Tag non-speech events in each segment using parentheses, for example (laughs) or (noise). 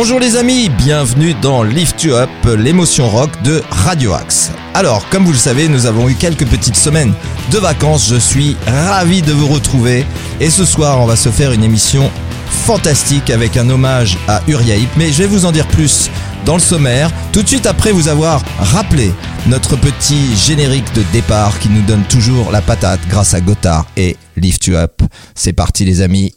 Bonjour les amis, bienvenue dans Lift You Up, l'émotion rock de Radio Axe. Alors, comme vous le savez, nous avons eu quelques petites semaines de vacances, je suis ravi de vous retrouver et ce soir on va se faire une émission fantastique avec un hommage à Uriah mais je vais vous en dire plus dans le sommaire, tout de suite après vous avoir rappelé notre petit générique de départ qui nous donne toujours la patate grâce à Gotthard et Lift You Up. C'est parti les amis.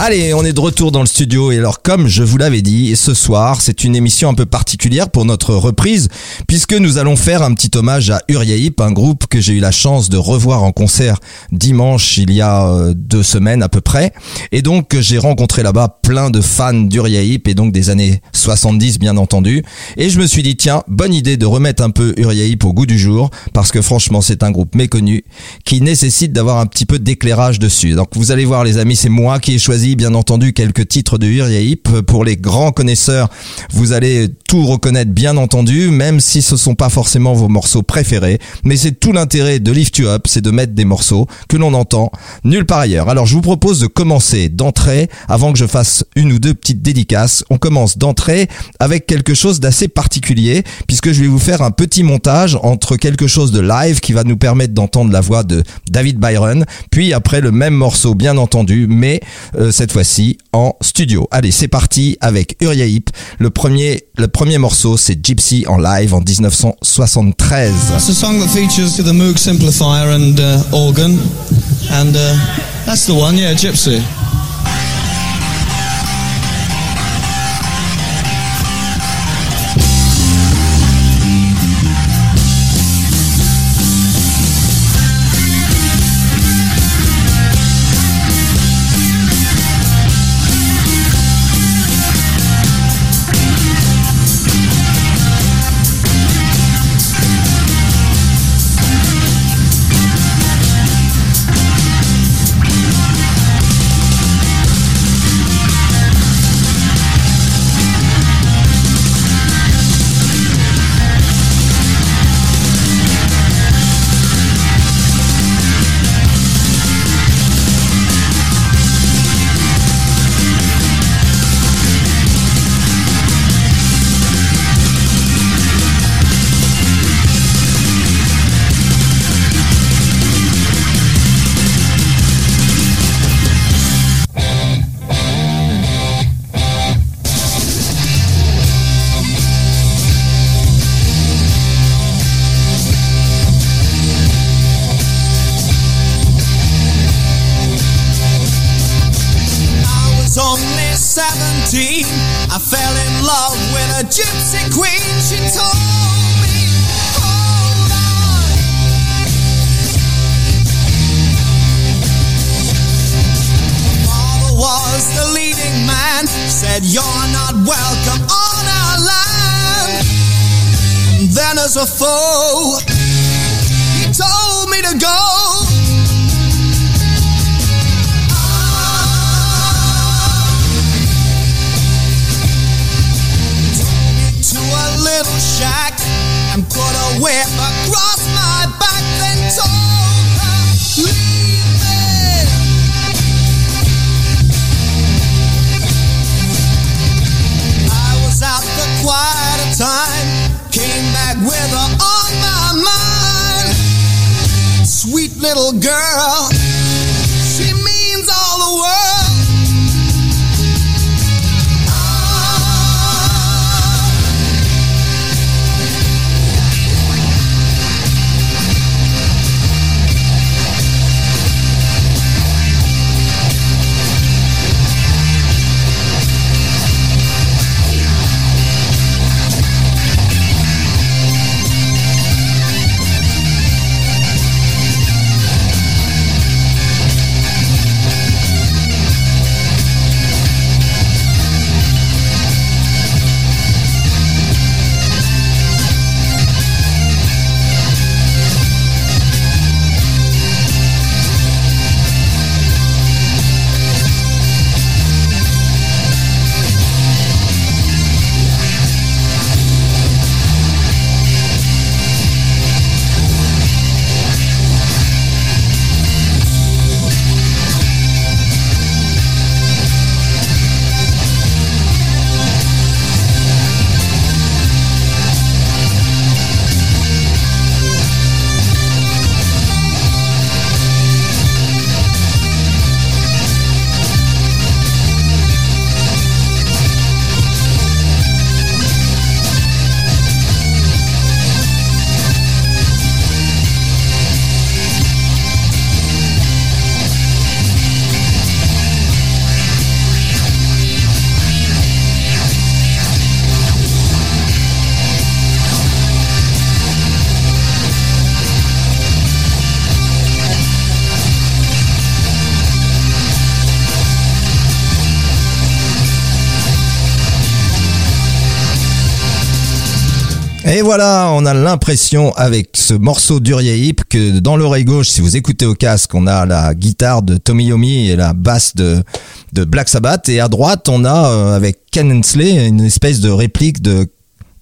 Allez, on est de retour dans le studio et alors comme je vous l'avais dit, ce soir c'est une émission un peu particulière pour notre reprise puisque nous allons faire un petit hommage à Uriah un groupe que j'ai eu la chance de revoir en concert dimanche il y a euh, deux semaines à peu près et donc j'ai rencontré là-bas plein de fans d'Uriah et donc des années 70 bien entendu. Et je me suis dit tiens bonne idée de remettre un peu Uriah au goût du jour parce que franchement c'est un groupe méconnu qui nécessite d'avoir un petit peu d'éclairage dessus. Donc vous allez voir les amis c'est moi qui ai choisi bien entendu quelques titres de Uriah Pour les grands connaisseurs, vous allez tout reconnaître bien entendu, même si ce sont pas forcément vos morceaux préférés. Mais c'est tout l'intérêt de Lift You Up, c'est de mettre des morceaux que l'on entend nulle part ailleurs. Alors je vous propose de commencer d'entrée, avant que je fasse une ou deux petites dédicaces. On commence d'entrée avec quelque chose d'assez particulier, puisque je vais vous faire un petit montage entre quelque chose de live qui va nous permettre d'entendre la voix de David Byron, puis après le même morceau bien entendu, mais euh, cette fois-ci en studio. Allez, c'est parti avec Uriah Heep. Le premier, le premier morceau, c'est Gypsy en live en 1973. It's a song that features the Moog simplifier and uh, organ, and uh, that's the one, yeah, Gypsy. said, You're not welcome on our land. Then, as a foe, he told me to go. little shack and put a whip across my back, then told her. quite a time. Came back with her on my mind. Sweet little girl, she means all the world. Voilà, on a l'impression avec ce morceau d'Uriah que dans l'oreille gauche, si vous écoutez au casque, on a la guitare de Tommy Yomi et la basse de, de Black Sabbath. Et à droite, on a euh, avec Ken Hensley une espèce de réplique de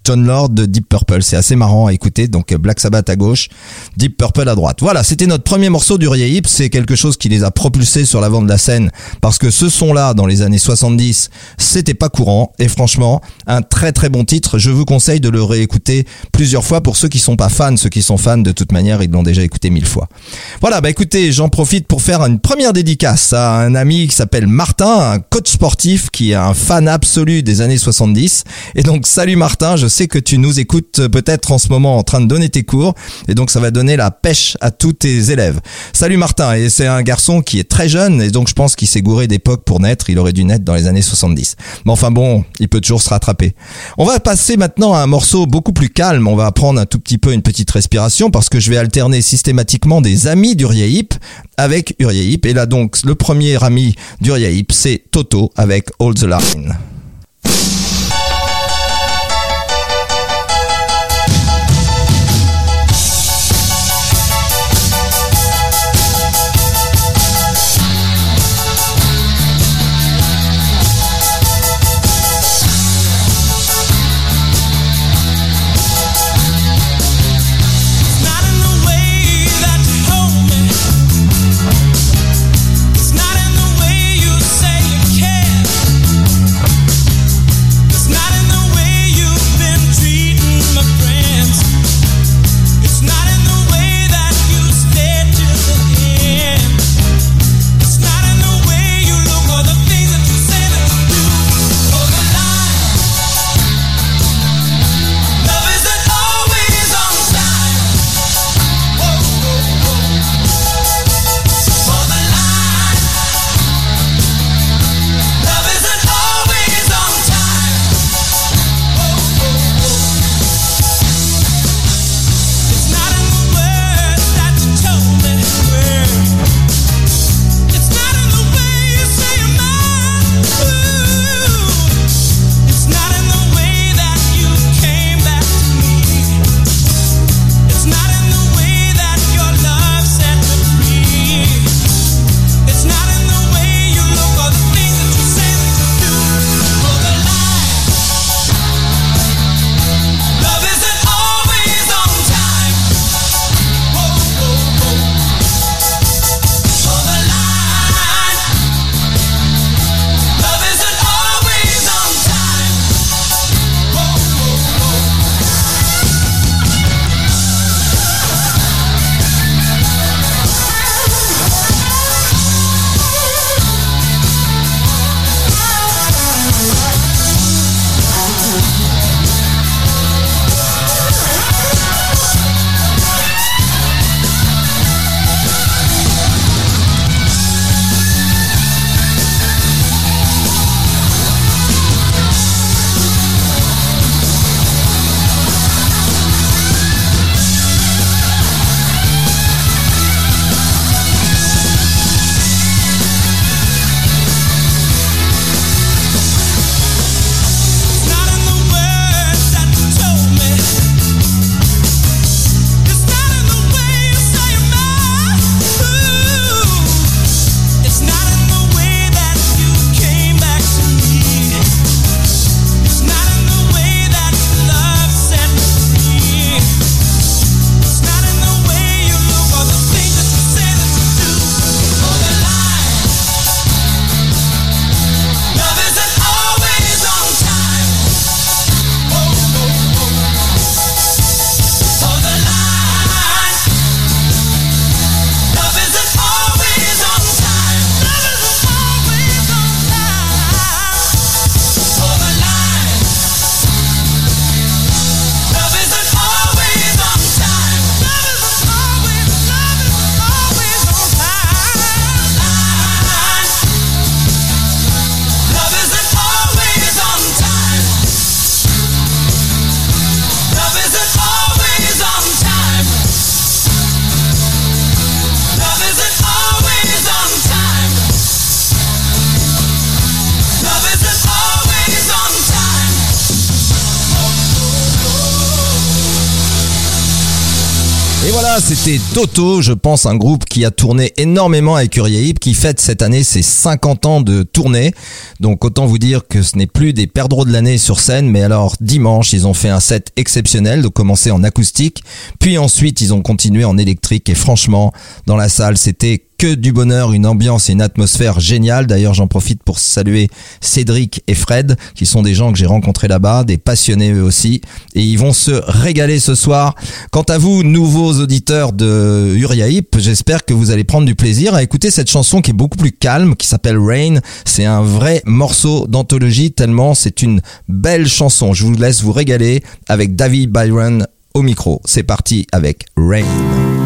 John Lord de Deep Purple. C'est assez marrant à écouter. Donc Black Sabbath à gauche, Deep Purple à droite. Voilà, c'était notre premier morceau du Hip. C'est quelque chose qui les a propulsés sur l'avant de la scène parce que ce son-là, dans les années 70, c'était pas courant. Et franchement, un très très bon titre. Je vous conseille de le réécouter plusieurs fois pour ceux qui sont pas fans. Ceux qui sont fans, de toute manière, ils l'ont déjà écouté mille fois. Voilà, bah écoutez, j'en profite pour faire une première dédicace à un ami qui s'appelle Martin, un coach sportif qui est un fan absolu des années 70. Et donc, salut Martin, je sais que tu nous écoutes peut-être en ce moment en train de donner tes cours et donc ça va donner la pêche à tous tes élèves. Salut Martin, et c'est un garçon qui est très jeune et donc je pense qu'il s'est gouré d'époque pour naître, il aurait dû naître dans les années 70. Mais enfin bon, il peut toujours se rattraper. On va passer maintenant à un morceau beaucoup plus calme, on va prendre un tout petit peu une petite respiration parce que je vais alterner systématiquement des amis d'Uriah avec Uriah et là donc le premier ami d'Uriah c'est Toto avec All the Line. C'était Toto, je pense un groupe qui a tourné énormément avec Uriahip, qui fête cette année ses 50 ans de tournée. Donc autant vous dire que ce n'est plus des perdreaux de l'année sur scène, mais alors dimanche, ils ont fait un set exceptionnel, de commencer en acoustique, puis ensuite ils ont continué en électrique et franchement, dans la salle, c'était que du bonheur, une ambiance et une atmosphère géniale. D'ailleurs, j'en profite pour saluer Cédric et Fred, qui sont des gens que j'ai rencontrés là-bas, des passionnés eux aussi, et ils vont se régaler ce soir. Quant à vous, nouveaux auditeurs de Uriah j'espère que vous allez prendre du plaisir à écouter cette chanson qui est beaucoup plus calme, qui s'appelle Rain. C'est un vrai morceau d'anthologie, tellement c'est une belle chanson. Je vous laisse vous régaler avec David Byron au micro. C'est parti avec Rain.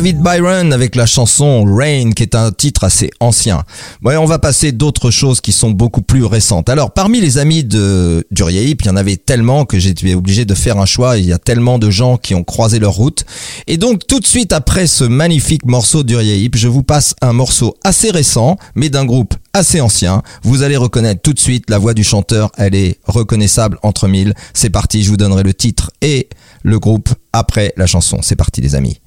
David Byron avec la chanson Rain qui est un titre assez ancien. Ouais, on va passer d'autres choses qui sont beaucoup plus récentes. Alors parmi les amis de Hip, il y en avait tellement que j'étais obligé de faire un choix. Il y a tellement de gens qui ont croisé leur route. Et donc tout de suite après ce magnifique morceau Hip, je vous passe un morceau assez récent mais d'un groupe assez ancien. Vous allez reconnaître tout de suite la voix du chanteur, elle est reconnaissable entre mille. C'est parti, je vous donnerai le titre et le groupe après la chanson. C'est parti les amis.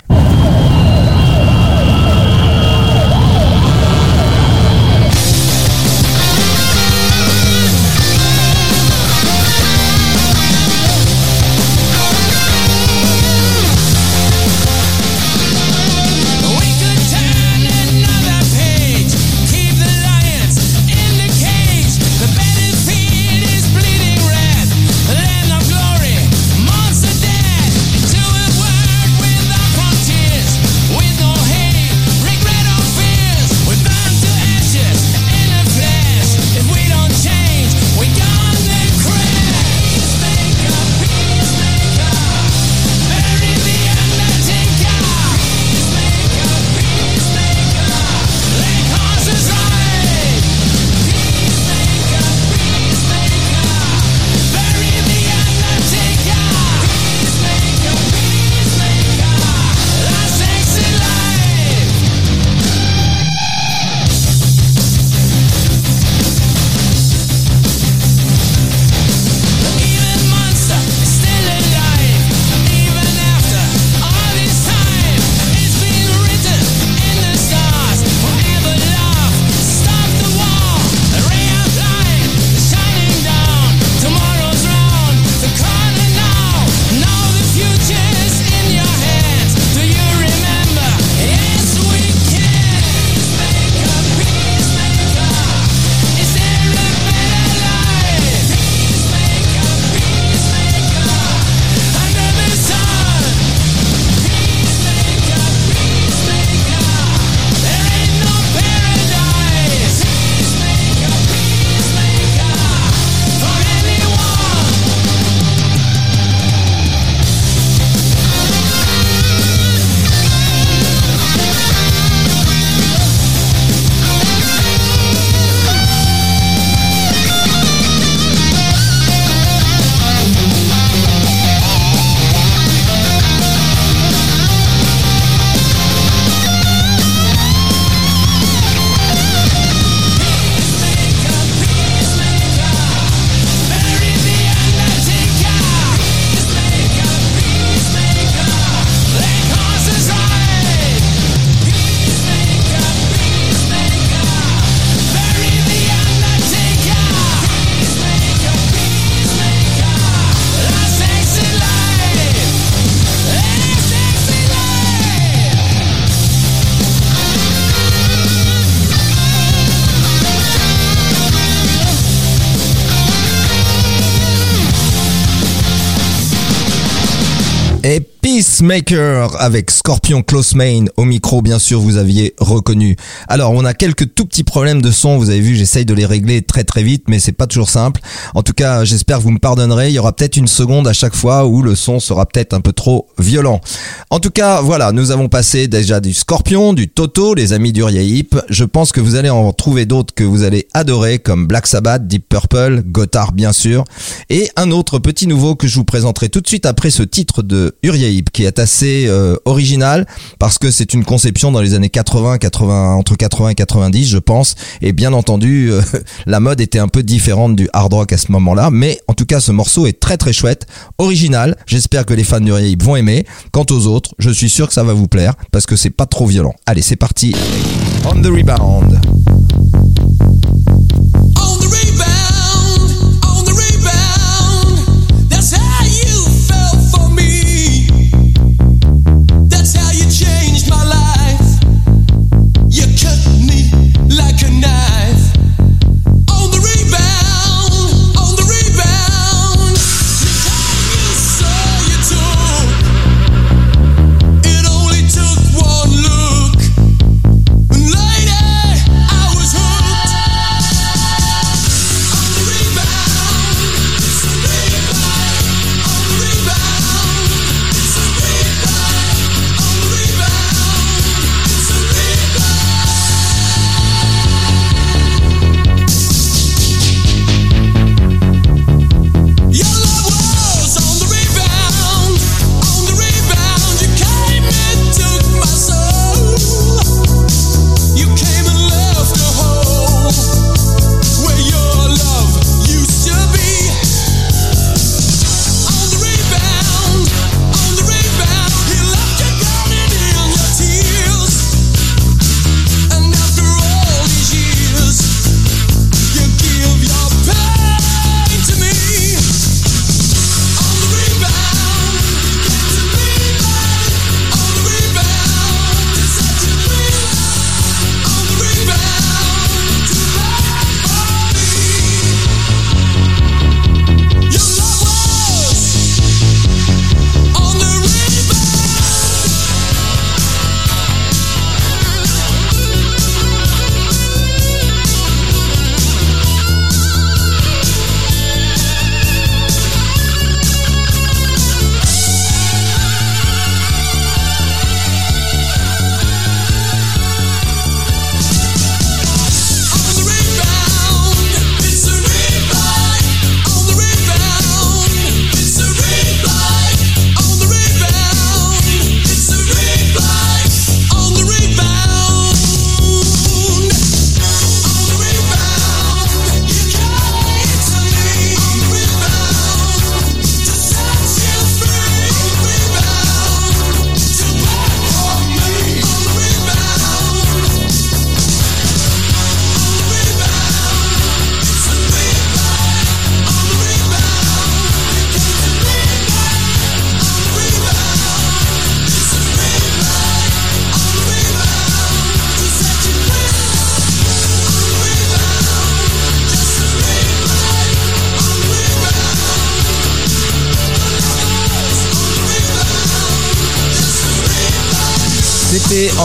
Maker avec Scorpion Close Main au micro, bien sûr, vous aviez reconnu. Alors, on a quelques tout petits problèmes de son, vous avez vu, j'essaye de les régler très très vite, mais c'est pas toujours simple. En tout cas, j'espère que vous me pardonnerez, il y aura peut-être une seconde à chaque fois où le son sera peut-être un peu trop violent. En tout cas, voilà, nous avons passé déjà du Scorpion, du Toto, les amis du Hip. Je pense que vous allez en trouver d'autres que vous allez adorer, comme Black Sabbath, Deep Purple, Gotthard, bien sûr, et un autre petit nouveau que je vous présenterai tout de suite après ce titre de Hip qui est assez euh, original parce que c'est une conception dans les années 80, 80 entre 80 et 90, je pense. Et bien entendu, euh, (laughs) la mode était un peu différente du hard rock à ce moment-là, mais en tout cas, ce morceau est très très chouette, original. J'espère que les fans du Hip vont aimer. Quant aux autres, je suis sûr que ça va vous plaire parce que c'est pas trop violent. Allez, c'est parti. On the rebound.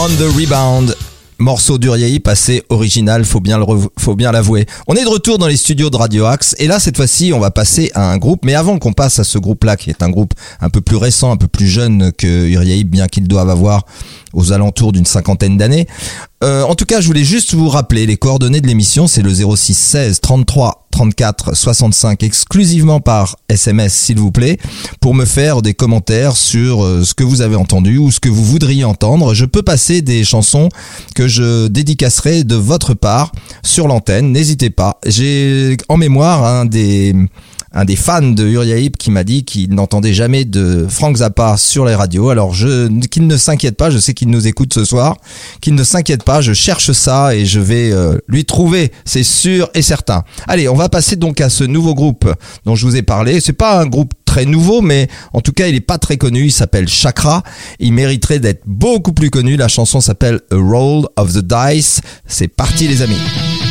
On the Rebound. Morceau d'Uriaï passé original, faut bien l'avouer. On est de retour dans les studios de Radio Axe et là cette fois-ci on va passer à un groupe. Mais avant qu'on passe à ce groupe-là qui est un groupe un peu plus récent, un peu plus jeune que Uriaï, bien qu'ils doivent avoir aux alentours d'une cinquantaine d'années. Euh, en tout cas, je voulais juste vous rappeler les coordonnées de l'émission, c'est le 06 16 33 34 65 exclusivement par SMS s'il vous plaît pour me faire des commentaires sur euh, ce que vous avez entendu ou ce que vous voudriez entendre. Je peux passer des chansons que je dédicacerai de votre part sur l'antenne, n'hésitez pas. J'ai en mémoire un des un des fans de Uriah qui m'a dit qu'il n'entendait jamais de Frank Zappa sur les radios. Alors je qu'il ne s'inquiète pas, je sais qu'il nous écoute ce soir, qu'il ne s'inquiète pas, je cherche ça et je vais euh, lui trouver, c'est sûr et certain. Allez, on va passer donc à ce nouveau groupe dont je vous ai parlé. C'est pas un groupe très nouveau, mais en tout cas, il est pas très connu. Il s'appelle Chakra. Il mériterait d'être beaucoup plus connu. La chanson s'appelle A Roll of the Dice. C'est parti, les amis.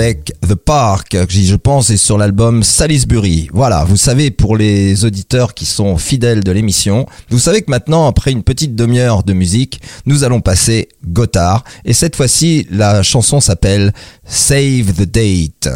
Avec The Park, je pense est sur l'album Salisbury. Voilà, vous savez pour les auditeurs qui sont fidèles de l'émission, vous savez que maintenant, après une petite demi-heure de musique, nous allons passer Gotthard. Et cette fois-ci, la chanson s'appelle Save the Date.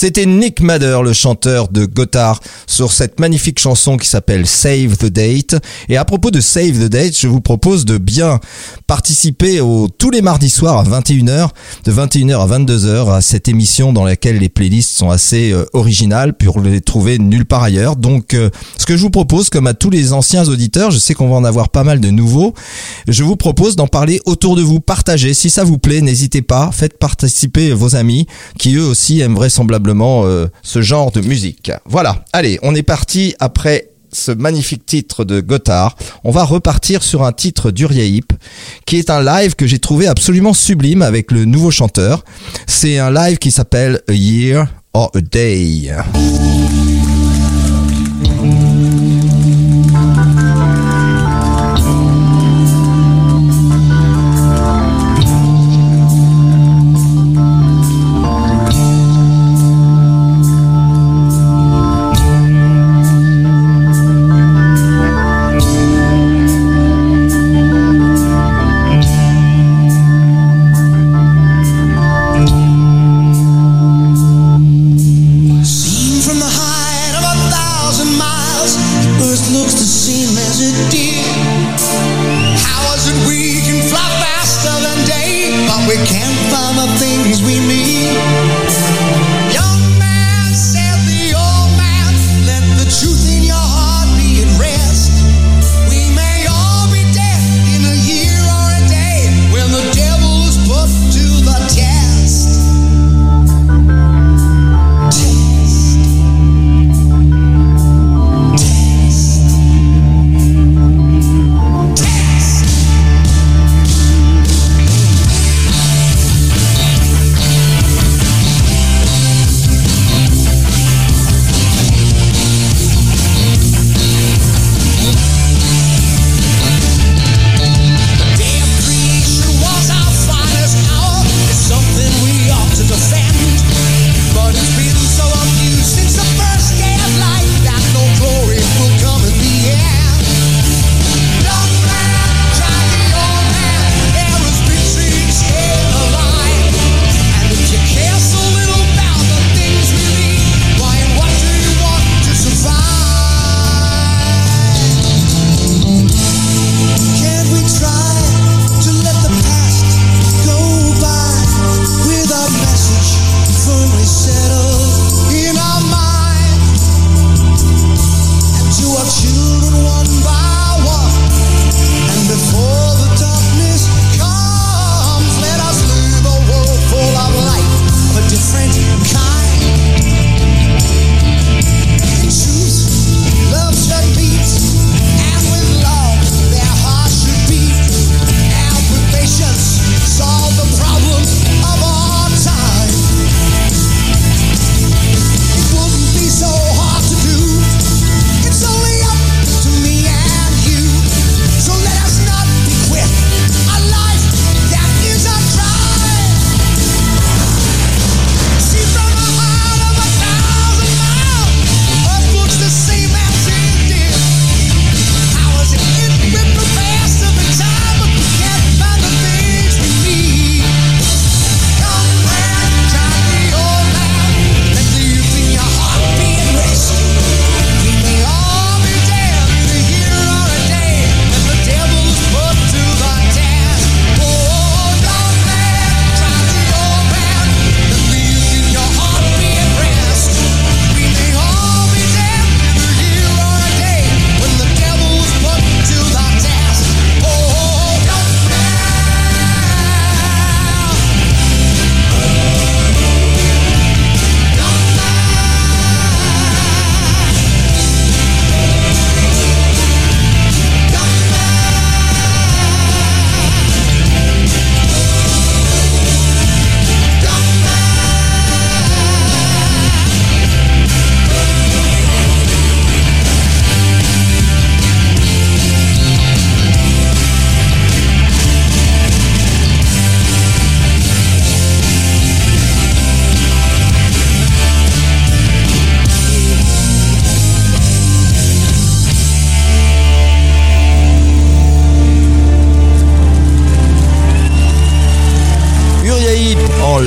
C'était Nick Madder, le chanteur de Gotthard, sur cette magnifique chanson qui s'appelle Save the Date. Et à propos de Save the Date, je vous propose de bien participer au, tous les mardis soirs à 21h, de 21h à 22h, à cette émission dans laquelle les playlists sont assez euh, originales pour les trouver nulle part ailleurs. Donc, euh, ce que je vous propose, comme à tous les anciens auditeurs, je sais qu'on va en avoir pas mal de nouveaux, je vous propose d'en parler autour de vous, partagez. Si ça vous plaît, n'hésitez pas, faites participer vos amis qui eux aussi aiment vraisemblablement euh, ce genre de musique. Voilà, allez, on est parti après ce magnifique titre de Gotthard. On va repartir sur un titre d'Uriahip, qui est un live que j'ai trouvé absolument sublime avec le nouveau chanteur. C'est un live qui s'appelle A Year or a Day.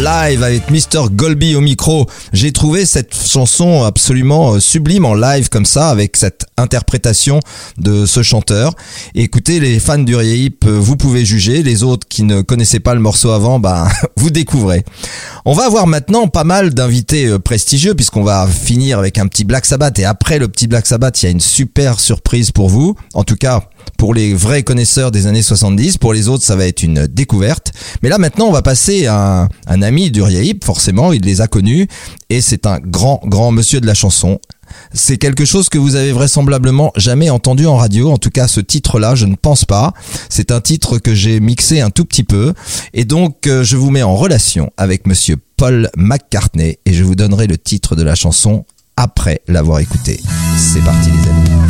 Live avec Mr. Golby au micro. J'ai trouvé cette chanson absolument euh, sublime en live comme ça avec cette interprétation de ce chanteur. écoutez, les fans du Hip, euh, vous pouvez juger. Les autres qui ne connaissaient pas le morceau avant, ben, (laughs) vous découvrez. On va avoir maintenant pas mal d'invités euh, prestigieux puisqu'on va finir avec un petit Black Sabbath et après le petit Black Sabbath, il y a une super surprise pour vous. En tout cas, pour les vrais connaisseurs des années 70. Pour les autres, ça va être une découverte. Mais là, maintenant, on va passer à un, d'Uriahip, forcément, il les a connus, et c'est un grand, grand monsieur de la chanson. C'est quelque chose que vous avez vraisemblablement jamais entendu en radio. En tout cas, ce titre-là, je ne pense pas. C'est un titre que j'ai mixé un tout petit peu. Et donc, euh, je vous mets en relation avec monsieur Paul McCartney et je vous donnerai le titre de la chanson après l'avoir écouté. C'est parti, les amis.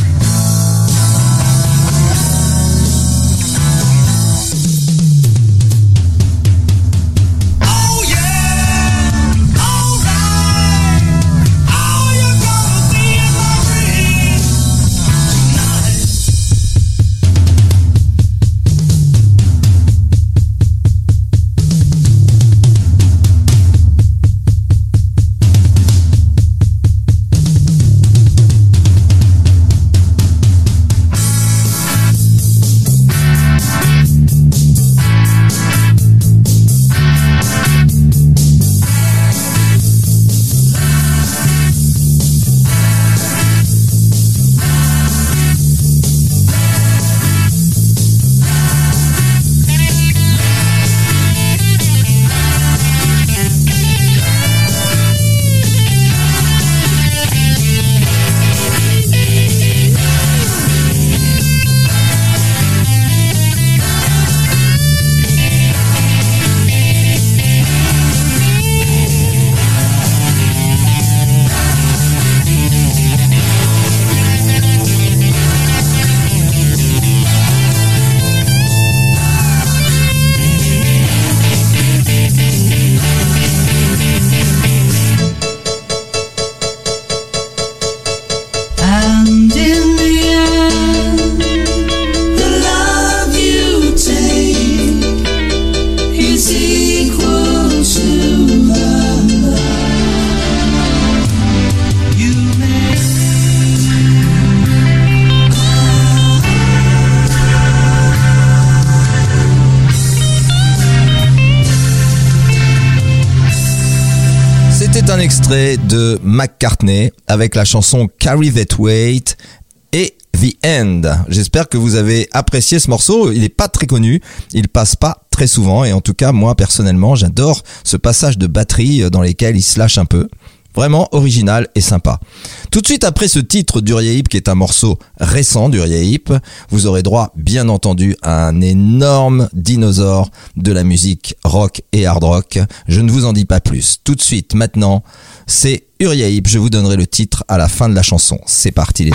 McCartney avec la chanson Carry That Weight et The End. J'espère que vous avez apprécié ce morceau. Il n'est pas très connu, il passe pas très souvent et en tout cas moi personnellement j'adore ce passage de batterie dans lesquels il se lâche un peu. Vraiment original et sympa. Tout de suite après ce titre d'Uriahip, qui est un morceau récent d'Uriahip, vous aurez droit, bien entendu, à un énorme dinosaure de la musique rock et hard rock. Je ne vous en dis pas plus. Tout de suite, maintenant, c'est Uriahip. Je vous donnerai le titre à la fin de la chanson. C'est parti les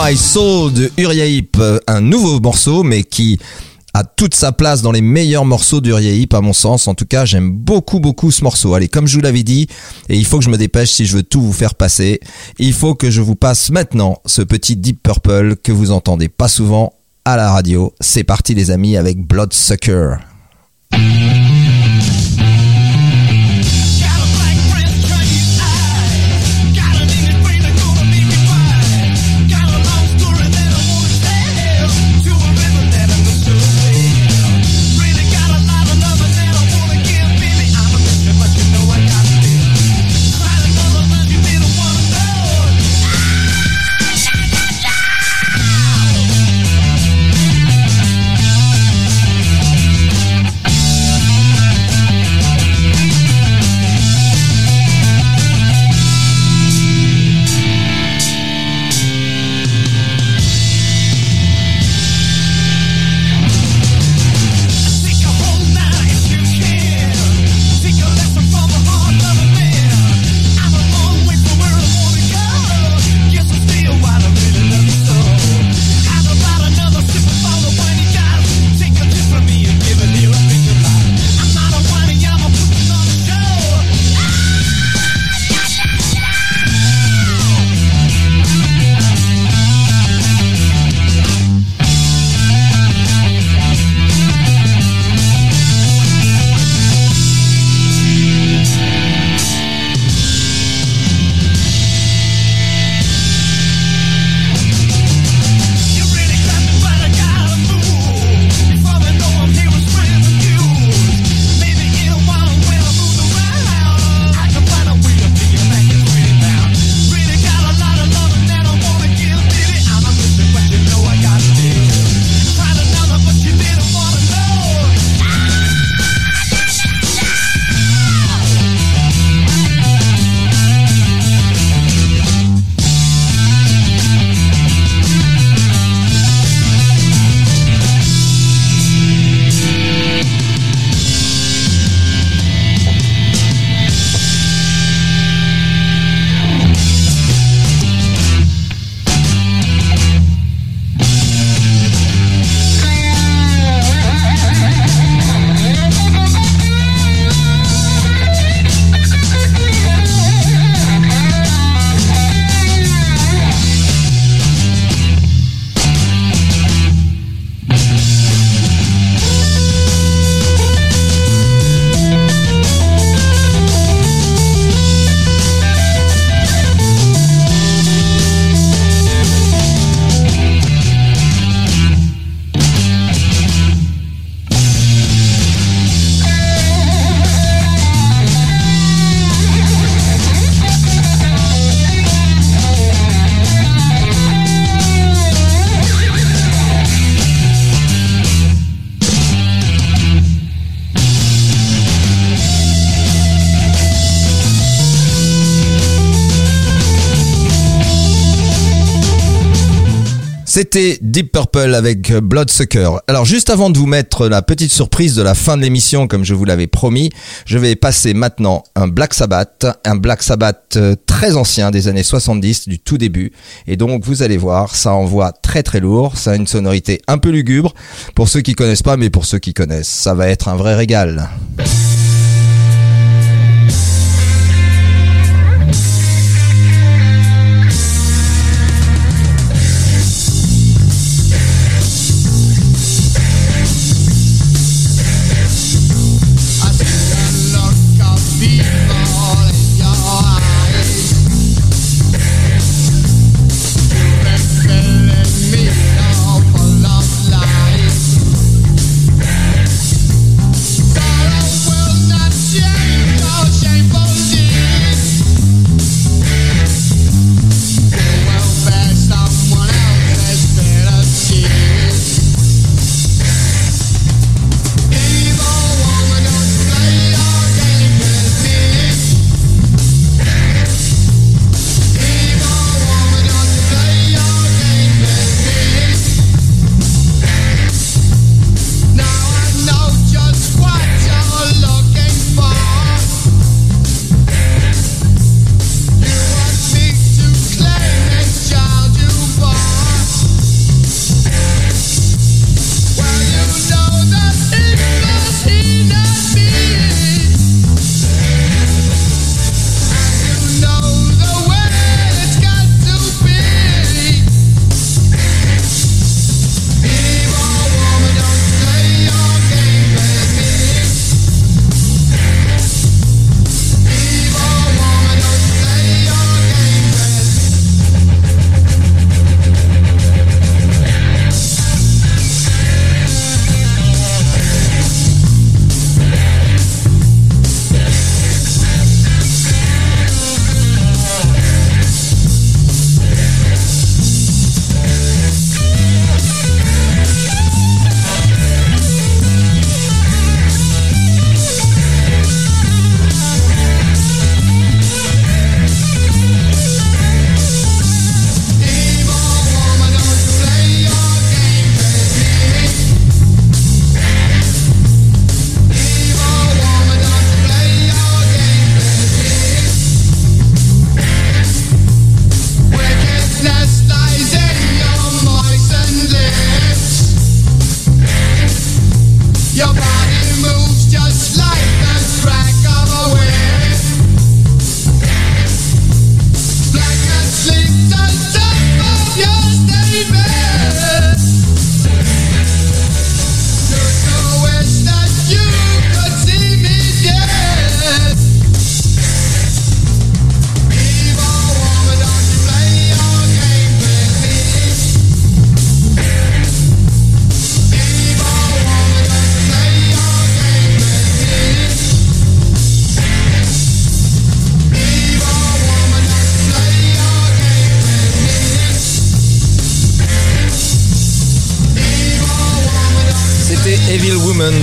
My Soul de Uriah Heep, euh, un nouveau morceau mais qui a toute sa place dans les meilleurs morceaux d'Uriah Heep à mon sens. En tout cas, j'aime beaucoup beaucoup ce morceau. Allez, comme je vous l'avais dit, et il faut que je me dépêche si je veux tout vous faire passer, il faut que je vous passe maintenant ce petit Deep Purple que vous entendez pas souvent à la radio. C'est parti les amis avec Bloodsucker. C'était Deep Purple avec Bloodsucker. Alors juste avant de vous mettre la petite surprise de la fin de l'émission, comme je vous l'avais promis, je vais passer maintenant un Black Sabbath, un Black Sabbath euh, très ancien des années 70, du tout début. Et donc vous allez voir, ça envoie très très lourd, ça a une sonorité un peu lugubre, pour ceux qui connaissent pas, mais pour ceux qui connaissent, ça va être un vrai régal.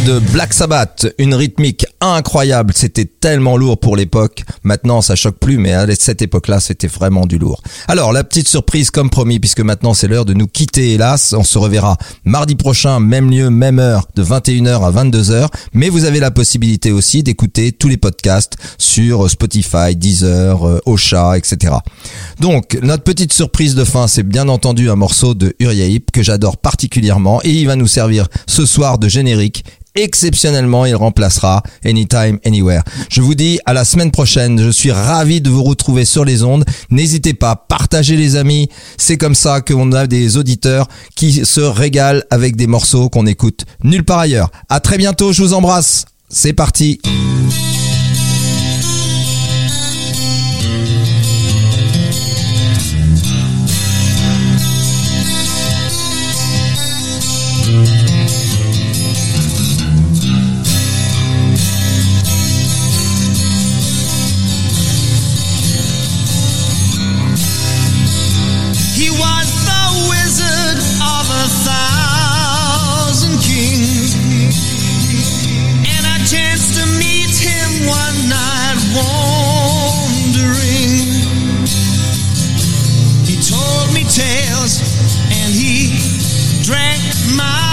De Black Sabbath, une rythmique incroyable, c'était tellement lourd pour l'époque. Maintenant, ça choque plus, mais à cette époque-là, c'était vraiment du lourd. Alors, la petite surprise comme promis, puisque maintenant c'est l'heure de nous quitter, hélas, on se reverra mardi prochain, même lieu, même heure, de 21h à 22h, mais vous avez la possibilité aussi d'écouter tous les podcasts sur Spotify, Deezer, euh, Ocha, etc. Donc, notre petite surprise de fin, c'est bien entendu un morceau de Uriah Heep que j'adore particulièrement et il va nous servir ce soir de générique. Exceptionnellement, il remplacera Anytime, Anywhere. Je vous dis à la semaine prochaine. Je suis ravi de vous retrouver sur les ondes. N'hésitez pas, partagez les amis. C'est comme ça qu'on a des auditeurs qui se régalent avec des morceaux qu'on écoute nulle part ailleurs. À très bientôt, je vous embrasse. C'est parti. was, and he drank my.